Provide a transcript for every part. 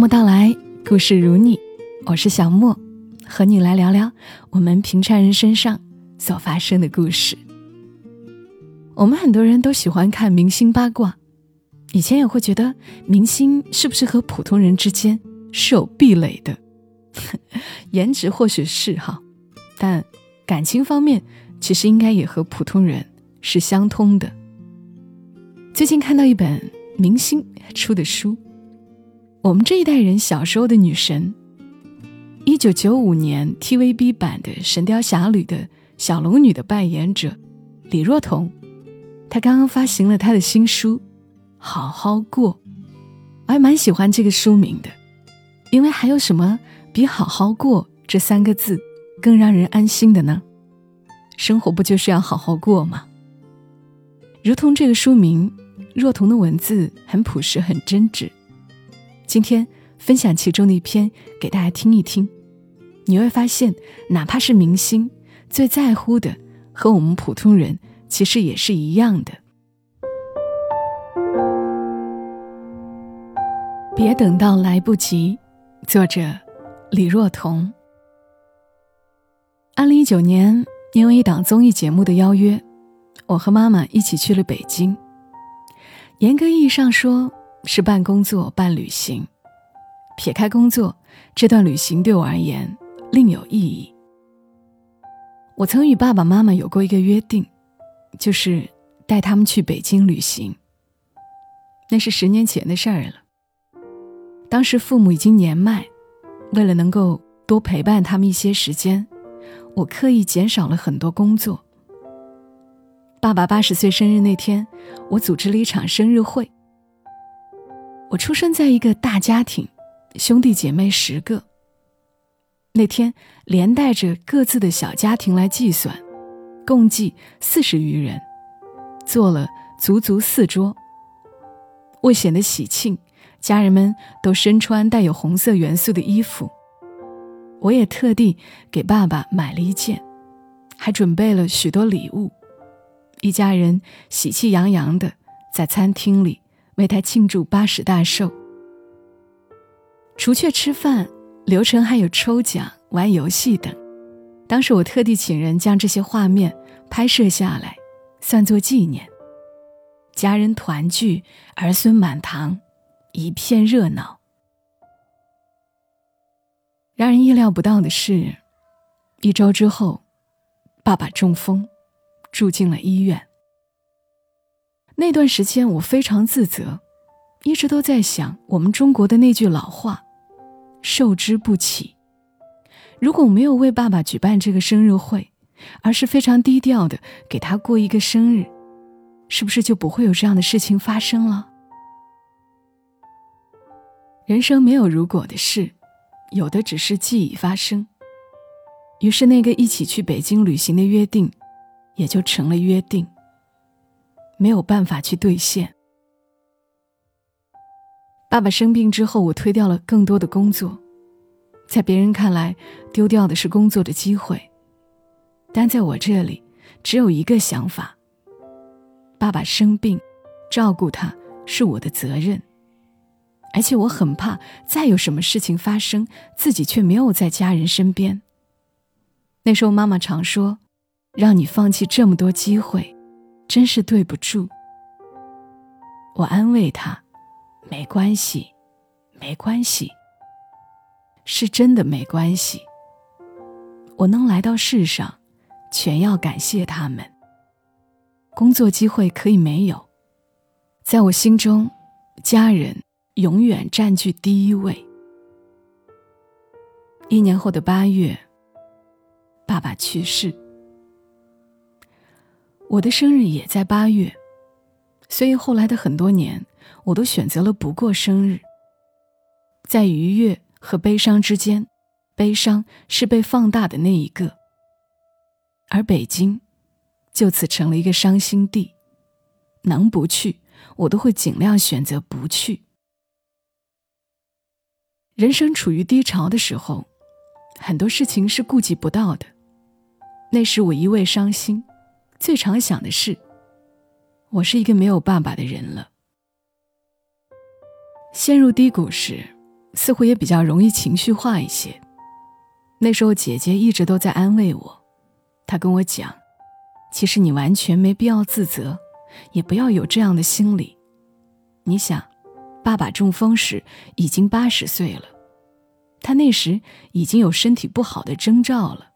默到来，故事如你，我是小莫，和你来聊聊我们平常人身上所发生的故事。我们很多人都喜欢看明星八卦，以前也会觉得明星是不是和普通人之间是有壁垒的？颜值或许是哈，但感情方面其实应该也和普通人是相通的。最近看到一本明星出的书。我们这一代人小时候的女神，一九九五年 TVB 版的《神雕侠侣》的小龙女的扮演者李若彤，她刚刚发行了她的新书《好好过》，我还蛮喜欢这个书名的，因为还有什么比“好好过”这三个字更让人安心的呢？生活不就是要好好过吗？如同这个书名，若彤的文字很朴实，很真挚。今天分享其中的一篇给大家听一听，你会发现，哪怕是明星，最在乎的和我们普通人其实也是一样的。别等到来不及。作者李若彤。二零一九年，因为一档综艺节目的邀约，我和妈妈一起去了北京。严格意义上说。是半工作、半旅行。撇开工作，这段旅行对我而言另有意义。我曾与爸爸妈妈有过一个约定，就是带他们去北京旅行。那是十年前的事儿了。当时父母已经年迈，为了能够多陪伴他们一些时间，我刻意减少了很多工作。爸爸八十岁生日那天，我组织了一场生日会。我出生在一个大家庭，兄弟姐妹十个。那天连带着各自的小家庭来计算，共计四十余人，做了足足四桌。为显得喜庆，家人们都身穿带有红色元素的衣服。我也特地给爸爸买了一件，还准备了许多礼物。一家人喜气洋洋的在餐厅里。为他庆祝八十大寿，除却吃饭，流程还有抽奖、玩游戏等。当时我特地请人将这些画面拍摄下来，算作纪念。家人团聚，儿孙满堂，一片热闹。让人意料不到的是，一周之后，爸爸中风，住进了医院。那段时间我非常自责，一直都在想我们中国的那句老话：“受之不起。”如果我没有为爸爸举办这个生日会，而是非常低调的给他过一个生日，是不是就不会有这样的事情发生了？人生没有如果的事，有的只是既已发生。于是那个一起去北京旅行的约定，也就成了约定。没有办法去兑现。爸爸生病之后，我推掉了更多的工作，在别人看来，丢掉的是工作的机会，但在我这里，只有一个想法：爸爸生病，照顾他是我的责任，而且我很怕再有什么事情发生，自己却没有在家人身边。那时候，妈妈常说：“让你放弃这么多机会。”真是对不住。我安慰他：“没关系，没关系，是真的没关系。我能来到世上，全要感谢他们。工作机会可以没有，在我心中，家人永远占据第一位。”一年后的八月，爸爸去世。我的生日也在八月，所以后来的很多年，我都选择了不过生日。在愉悦和悲伤之间，悲伤是被放大的那一个，而北京就此成了一个伤心地。能不去，我都会尽量选择不去。人生处于低潮的时候，很多事情是顾及不到的。那时我一味伤心。最常想的是，我是一个没有爸爸的人了。陷入低谷时，似乎也比较容易情绪化一些。那时候姐姐一直都在安慰我，她跟我讲：“其实你完全没必要自责，也不要有这样的心理。你想，爸爸中风时已经八十岁了，他那时已经有身体不好的征兆了。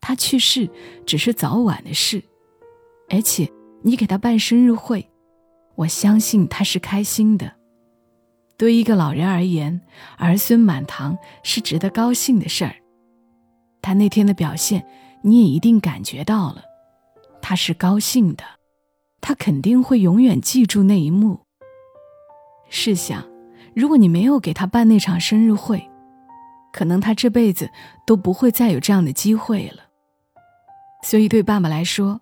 他去世只是早晚的事，而且你给他办生日会，我相信他是开心的。对一个老人而言，儿孙满堂是值得高兴的事儿。”他那天的表现，你也一定感觉到了，他是高兴的，他肯定会永远记住那一幕。试想，如果你没有给他办那场生日会，可能他这辈子都不会再有这样的机会了。所以，对爸爸来说，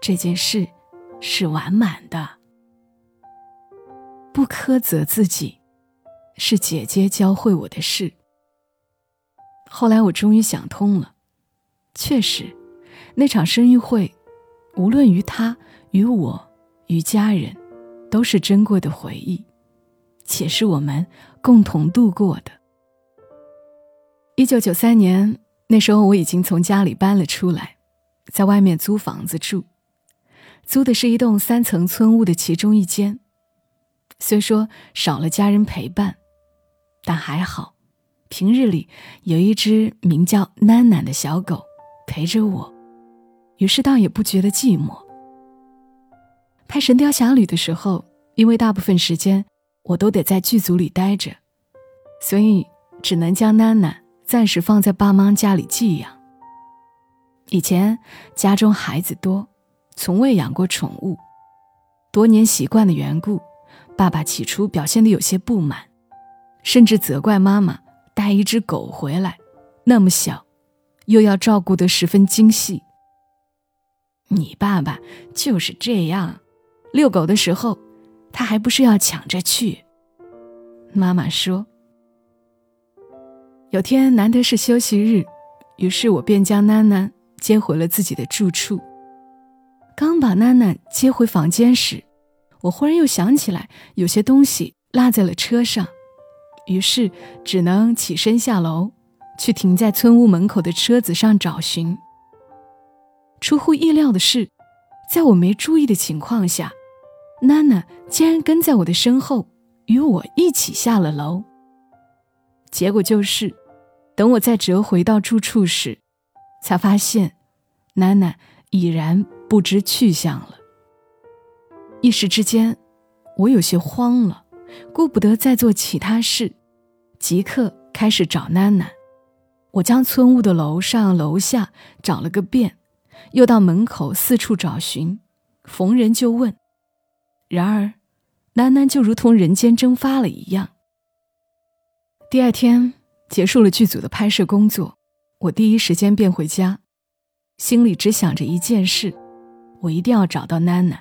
这件事是完满的。不苛责自己，是姐姐教会我的事。后来我终于想通了，确实，那场生日会，无论于他、于我、于家人，都是珍贵的回忆，且是我们共同度过的。一九九三年，那时候我已经从家里搬了出来，在外面租房子住，租的是一栋三层村屋的其中一间。虽说少了家人陪伴，但还好。平日里有一只名叫囡囡的小狗陪着我，于是倒也不觉得寂寞。拍《神雕侠侣》的时候，因为大部分时间我都得在剧组里待着，所以只能将囡囡暂时放在爸妈家里寄养。以前家中孩子多，从未养过宠物，多年习惯的缘故，爸爸起初表现得有些不满，甚至责怪妈妈。带一只狗回来，那么小，又要照顾得十分精细。你爸爸就是这样，遛狗的时候，他还不是要抢着去。妈妈说，有天难得是休息日，于是我便将囡囡接回了自己的住处。刚把囡囡接回房间时，我忽然又想起来，有些东西落在了车上。于是只能起身下楼，去停在村屋门口的车子上找寻。出乎意料的是，在我没注意的情况下，娜娜竟然跟在我的身后，与我一起下了楼。结果就是，等我再折回到住处时，才发现，娜娜已然不知去向了。一时之间，我有些慌了。顾不得再做其他事，即刻开始找囡囡。我将村屋的楼上楼下找了个遍，又到门口四处找寻，逢人就问。然而，囡囡就如同人间蒸发了一样。第二天结束了剧组的拍摄工作，我第一时间便回家，心里只想着一件事：我一定要找到囡囡。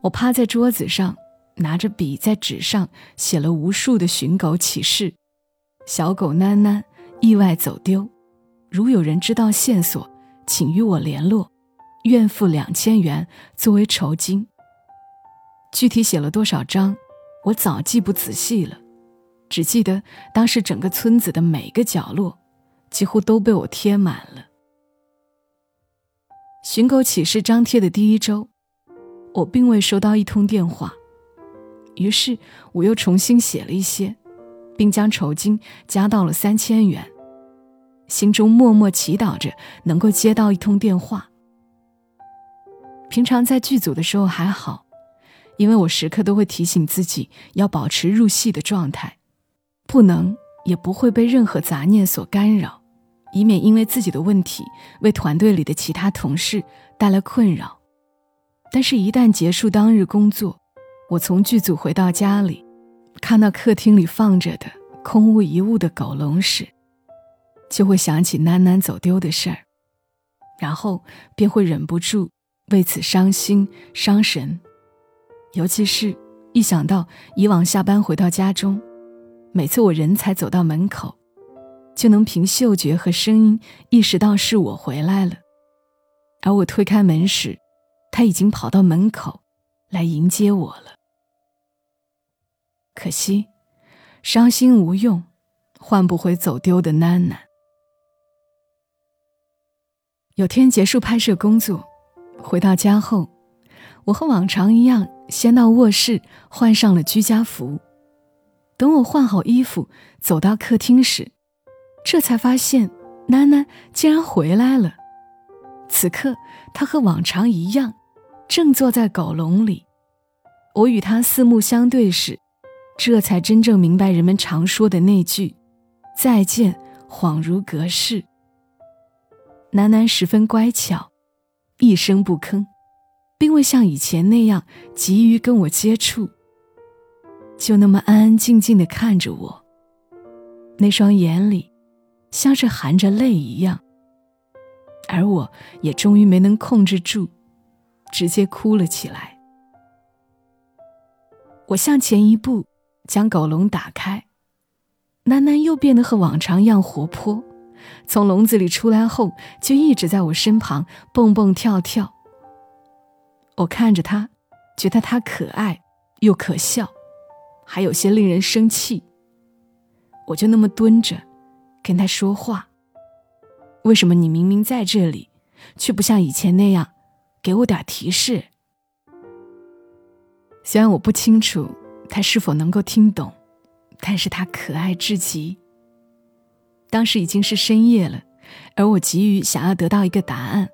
我趴在桌子上。拿着笔在纸上写了无数的寻狗启事，小狗囡囡意外走丢，如有人知道线索，请与我联络，愿付两千元作为酬金。具体写了多少张，我早记不仔细了，只记得当时整个村子的每个角落，几乎都被我贴满了。寻狗启事张贴的第一周，我并未收到一通电话。于是我又重新写了一些，并将酬金加到了三千元，心中默默祈祷着能够接到一通电话。平常在剧组的时候还好，因为我时刻都会提醒自己要保持入戏的状态，不能也不会被任何杂念所干扰，以免因为自己的问题为团队里的其他同事带来困扰。但是，一旦结束当日工作，我从剧组回到家里，看到客厅里放着的空无一物的狗笼时，就会想起囡囡走丢的事儿，然后便会忍不住为此伤心伤神。尤其是一想到以往下班回到家中，每次我人才走到门口，就能凭嗅觉和声音意识到是我回来了，而我推开门时，他已经跑到门口来迎接我了。可惜，伤心无用，换不回走丢的囡囡。有天结束拍摄工作，回到家后，我和往常一样，先到卧室换上了居家服。等我换好衣服，走到客厅时，这才发现囡囡竟然回来了。此刻，她和往常一样，正坐在狗笼里。我与她四目相对时，这才真正明白人们常说的那句“再见，恍如隔世”。楠楠十分乖巧，一声不吭，并未像以前那样急于跟我接触，就那么安安静静地看着我。那双眼里，像是含着泪一样。而我也终于没能控制住，直接哭了起来。我向前一步。将狗笼打开，楠楠又变得和往常一样活泼。从笼子里出来后，就一直在我身旁蹦蹦跳跳。我看着它，觉得它可爱又可笑，还有些令人生气。我就那么蹲着，跟他说话：“为什么你明明在这里，却不像以前那样给我点提示？”虽然我不清楚。他是否能够听懂？但是他可爱至极。当时已经是深夜了，而我急于想要得到一个答案，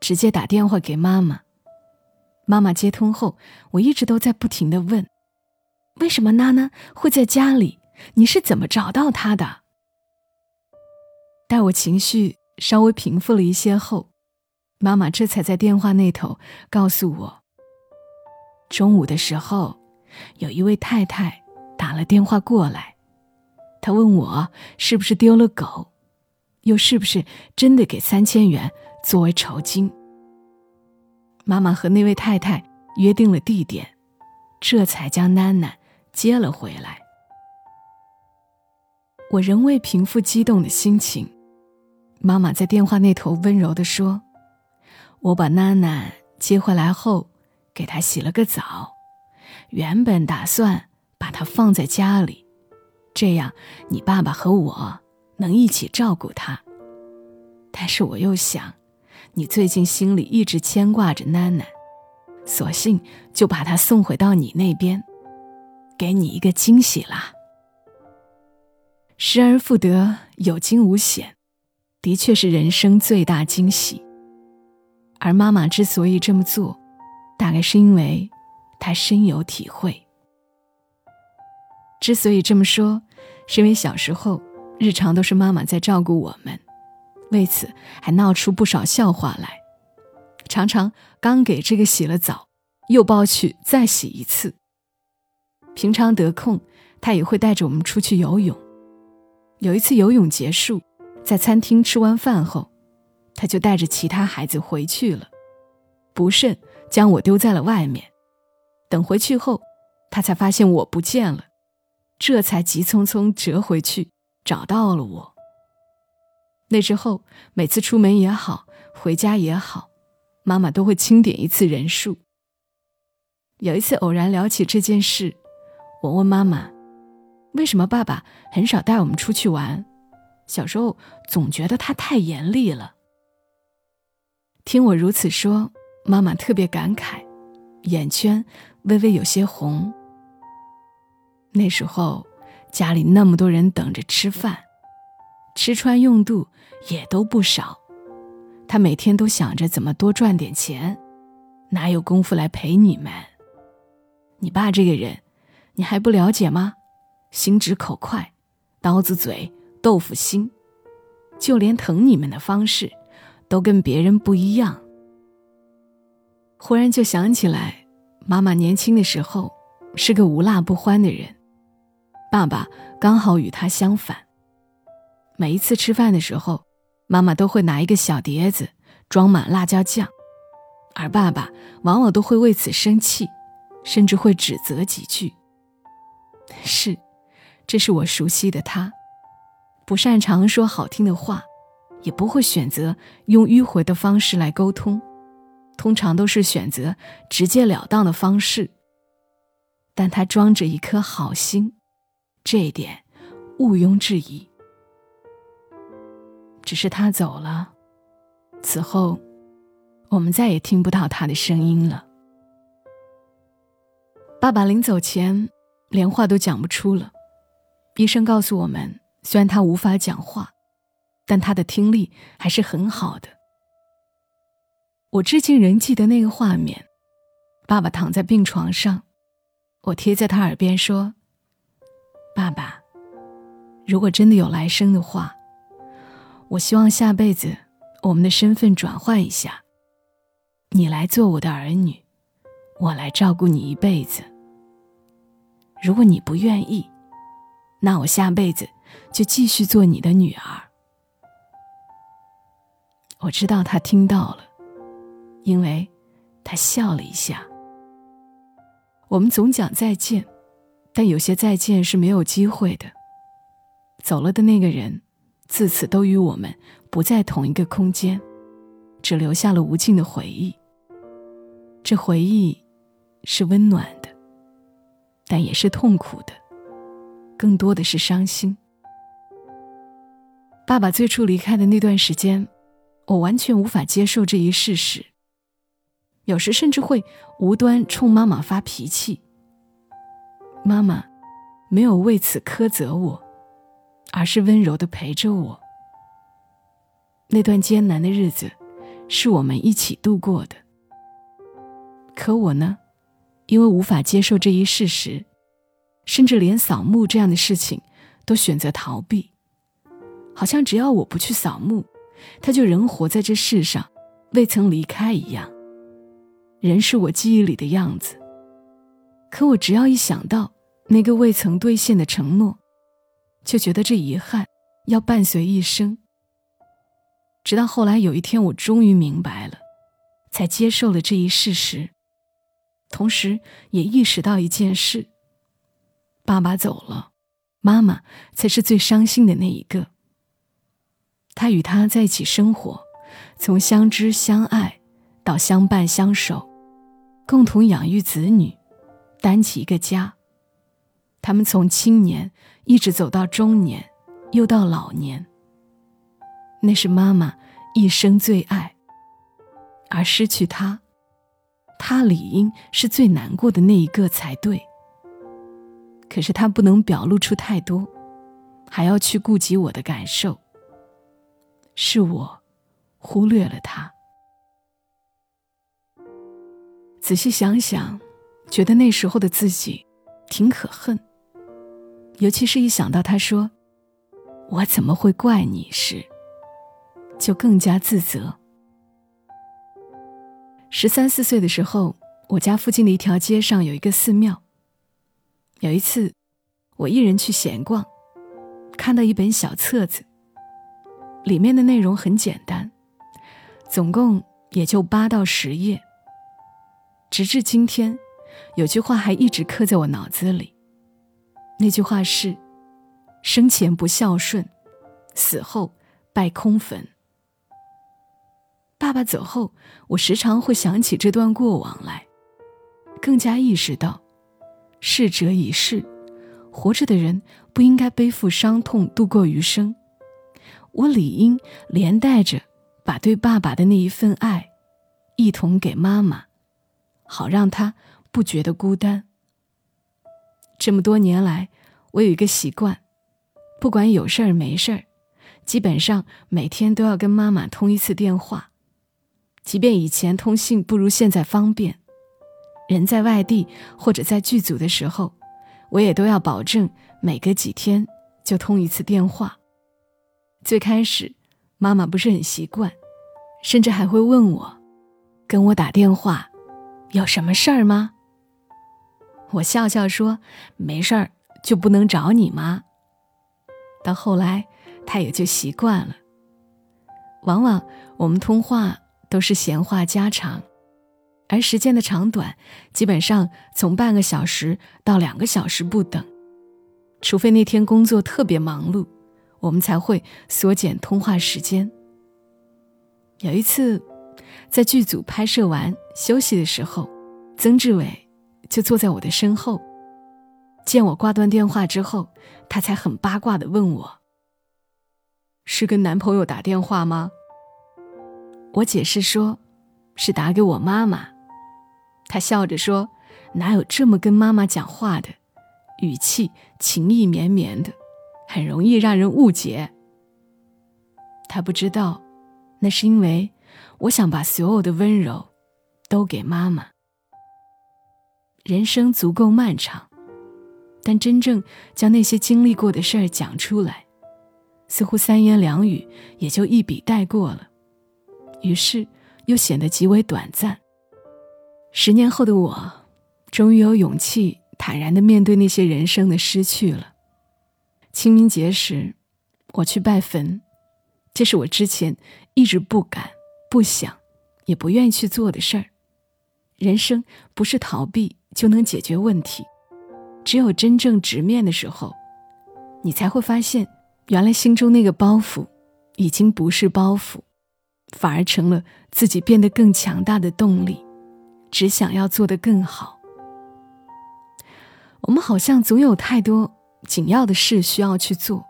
直接打电话给妈妈。妈妈接通后，我一直都在不停的问：为什么娜娜会在家里？你是怎么找到她的？待我情绪稍微平复了一些后，妈妈这才在电话那头告诉我：中午的时候。有一位太太打了电话过来，她问我是不是丢了狗，又是不是真的给三千元作为酬金。妈妈和那位太太约定了地点，这才将囡囡接了回来。我仍未平复激动的心情，妈妈在电话那头温柔地说：“我把囡囡接回来后，给她洗了个澡。”原本打算把她放在家里，这样你爸爸和我能一起照顾她。但是我又想，你最近心里一直牵挂着囡囡，索性就把她送回到你那边，给你一个惊喜啦。失而复得，有惊无险，的确是人生最大惊喜。而妈妈之所以这么做，大概是因为。她深有体会。之所以这么说，是因为小时候日常都是妈妈在照顾我们，为此还闹出不少笑话来。常常刚给这个洗了澡，又抱去再洗一次。平常得空，他也会带着我们出去游泳。有一次游泳结束，在餐厅吃完饭后，他就带着其他孩子回去了，不慎将我丢在了外面。等回去后，他才发现我不见了，这才急匆匆折回去，找到了我。那之后，每次出门也好，回家也好，妈妈都会清点一次人数。有一次偶然聊起这件事，我问妈妈：“为什么爸爸很少带我们出去玩？小时候总觉得他太严厉了。”听我如此说，妈妈特别感慨，眼圈。微微有些红。那时候家里那么多人等着吃饭，吃穿用度也都不少，他每天都想着怎么多赚点钱，哪有功夫来陪你们？你爸这个人，你还不了解吗？心直口快，刀子嘴豆腐心，就连疼你们的方式，都跟别人不一样。忽然就想起来。妈妈年轻的时候是个无辣不欢的人，爸爸刚好与他相反。每一次吃饭的时候，妈妈都会拿一个小碟子装满辣椒酱，而爸爸往往都会为此生气，甚至会指责几句。是，这是我熟悉的他，不擅长说好听的话，也不会选择用迂回的方式来沟通。通常都是选择直截了当的方式，但他装着一颗好心，这一点毋庸置疑。只是他走了，此后我们再也听不到他的声音了。爸爸临走前连话都讲不出了，医生告诉我们，虽然他无法讲话，但他的听力还是很好的。我至今仍记得那个画面：爸爸躺在病床上，我贴在他耳边说：“爸爸，如果真的有来生的话。”我希望下辈子我们的身份转换一下，你来做我的儿女，我来照顾你一辈子。如果你不愿意，那我下辈子就继续做你的女儿。我知道他听到了，因为他笑了一下。我们总讲再见，但有些再见是没有机会的。走了的那个人。自此都与我们不在同一个空间，只留下了无尽的回忆。这回忆是温暖的，但也是痛苦的，更多的是伤心。爸爸最初离开的那段时间，我完全无法接受这一事实，有时甚至会无端冲妈妈发脾气。妈妈没有为此苛责我。而是温柔的陪着我。那段艰难的日子，是我们一起度过的。可我呢，因为无法接受这一事实，甚至连扫墓这样的事情，都选择逃避。好像只要我不去扫墓，他就仍活在这世上，未曾离开一样。人是我记忆里的样子。可我只要一想到那个未曾兑现的承诺，就觉得这遗憾要伴随一生。直到后来有一天，我终于明白了，才接受了这一事实，同时也意识到一件事：爸爸走了，妈妈才是最伤心的那一个。他与他在一起生活，从相知相爱到相伴相守，共同养育子女，担起一个家。他们从青年。一直走到中年，又到老年。那是妈妈一生最爱，而失去他，他理应是最难过的那一个才对。可是他不能表露出太多，还要去顾及我的感受。是我忽略了他。仔细想想，觉得那时候的自己挺可恨。尤其是一想到他说“我怎么会怪你”时，就更加自责。十三四岁的时候，我家附近的一条街上有一个寺庙。有一次，我一人去闲逛，看到一本小册子，里面的内容很简单，总共也就八到十页。直至今天，有句话还一直刻在我脑子里。那句话是：“生前不孝顺，死后拜空坟。”爸爸走后，我时常会想起这段过往来，更加意识到，逝者已逝，活着的人不应该背负伤痛度过余生。我理应连带着把对爸爸的那一份爱，一同给妈妈，好让她不觉得孤单。这么多年来，我有一个习惯，不管有事儿没事儿，基本上每天都要跟妈妈通一次电话。即便以前通信不如现在方便，人在外地或者在剧组的时候，我也都要保证每隔几天就通一次电话。最开始，妈妈不是很习惯，甚至还会问我：“跟我打电话有什么事儿吗？”我笑笑说：“没事儿，就不能找你吗？”到后来，他也就习惯了。往往我们通话都是闲话家常，而时间的长短基本上从半个小时到两个小时不等。除非那天工作特别忙碌，我们才会缩减通话时间。有一次，在剧组拍摄完休息的时候，曾志伟。就坐在我的身后，见我挂断电话之后，他才很八卦的问我：“是跟男朋友打电话吗？”我解释说：“是打给我妈妈。”他笑着说：“哪有这么跟妈妈讲话的？语气情意绵绵的，很容易让人误解。”他不知道，那是因为我想把所有的温柔都给妈妈。人生足够漫长。但真正将那些经历过的事儿讲出来，似乎三言两语也就一笔带过了，于是又显得极为短暂。十年后的我，终于有勇气坦然的面对那些人生的失去了。清明节时，我去拜坟，这是我之前一直不敢、不想、也不愿意去做的事儿。人生不是逃避就能解决问题。只有真正直面的时候，你才会发现，原来心中那个包袱，已经不是包袱，反而成了自己变得更强大的动力，只想要做得更好。我们好像总有太多紧要的事需要去做，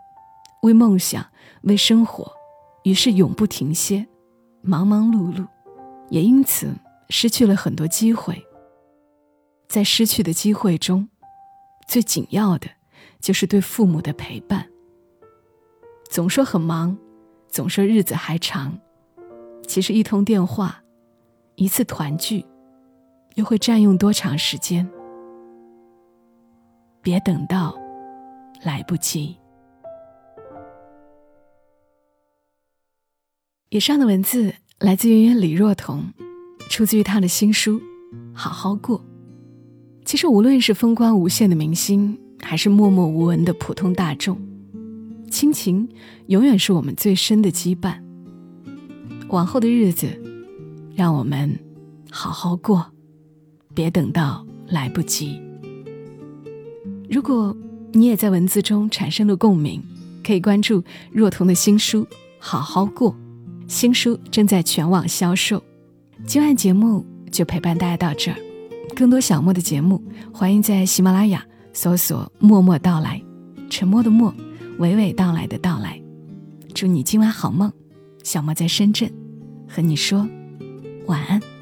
为梦想，为生活，于是永不停歇，忙忙碌碌，也因此失去了很多机会。在失去的机会中。最紧要的，就是对父母的陪伴。总说很忙，总说日子还长，其实一通电话，一次团聚，又会占用多长时间？别等到来不及。以上的文字来自于李若彤，出自于他的新书《好好过》。其实，无论是风光无限的明星，还是默默无闻的普通大众，亲情永远是我们最深的羁绊。往后的日子，让我们好好过，别等到来不及。如果你也在文字中产生了共鸣，可以关注若彤的新书《好好过》，新书正在全网销售。今晚节目就陪伴大家到这儿。更多小莫的节目，欢迎在喜马拉雅搜索“默默到来”，沉默的默，娓娓道来的到来。祝你今晚好梦，小莫在深圳，和你说晚安。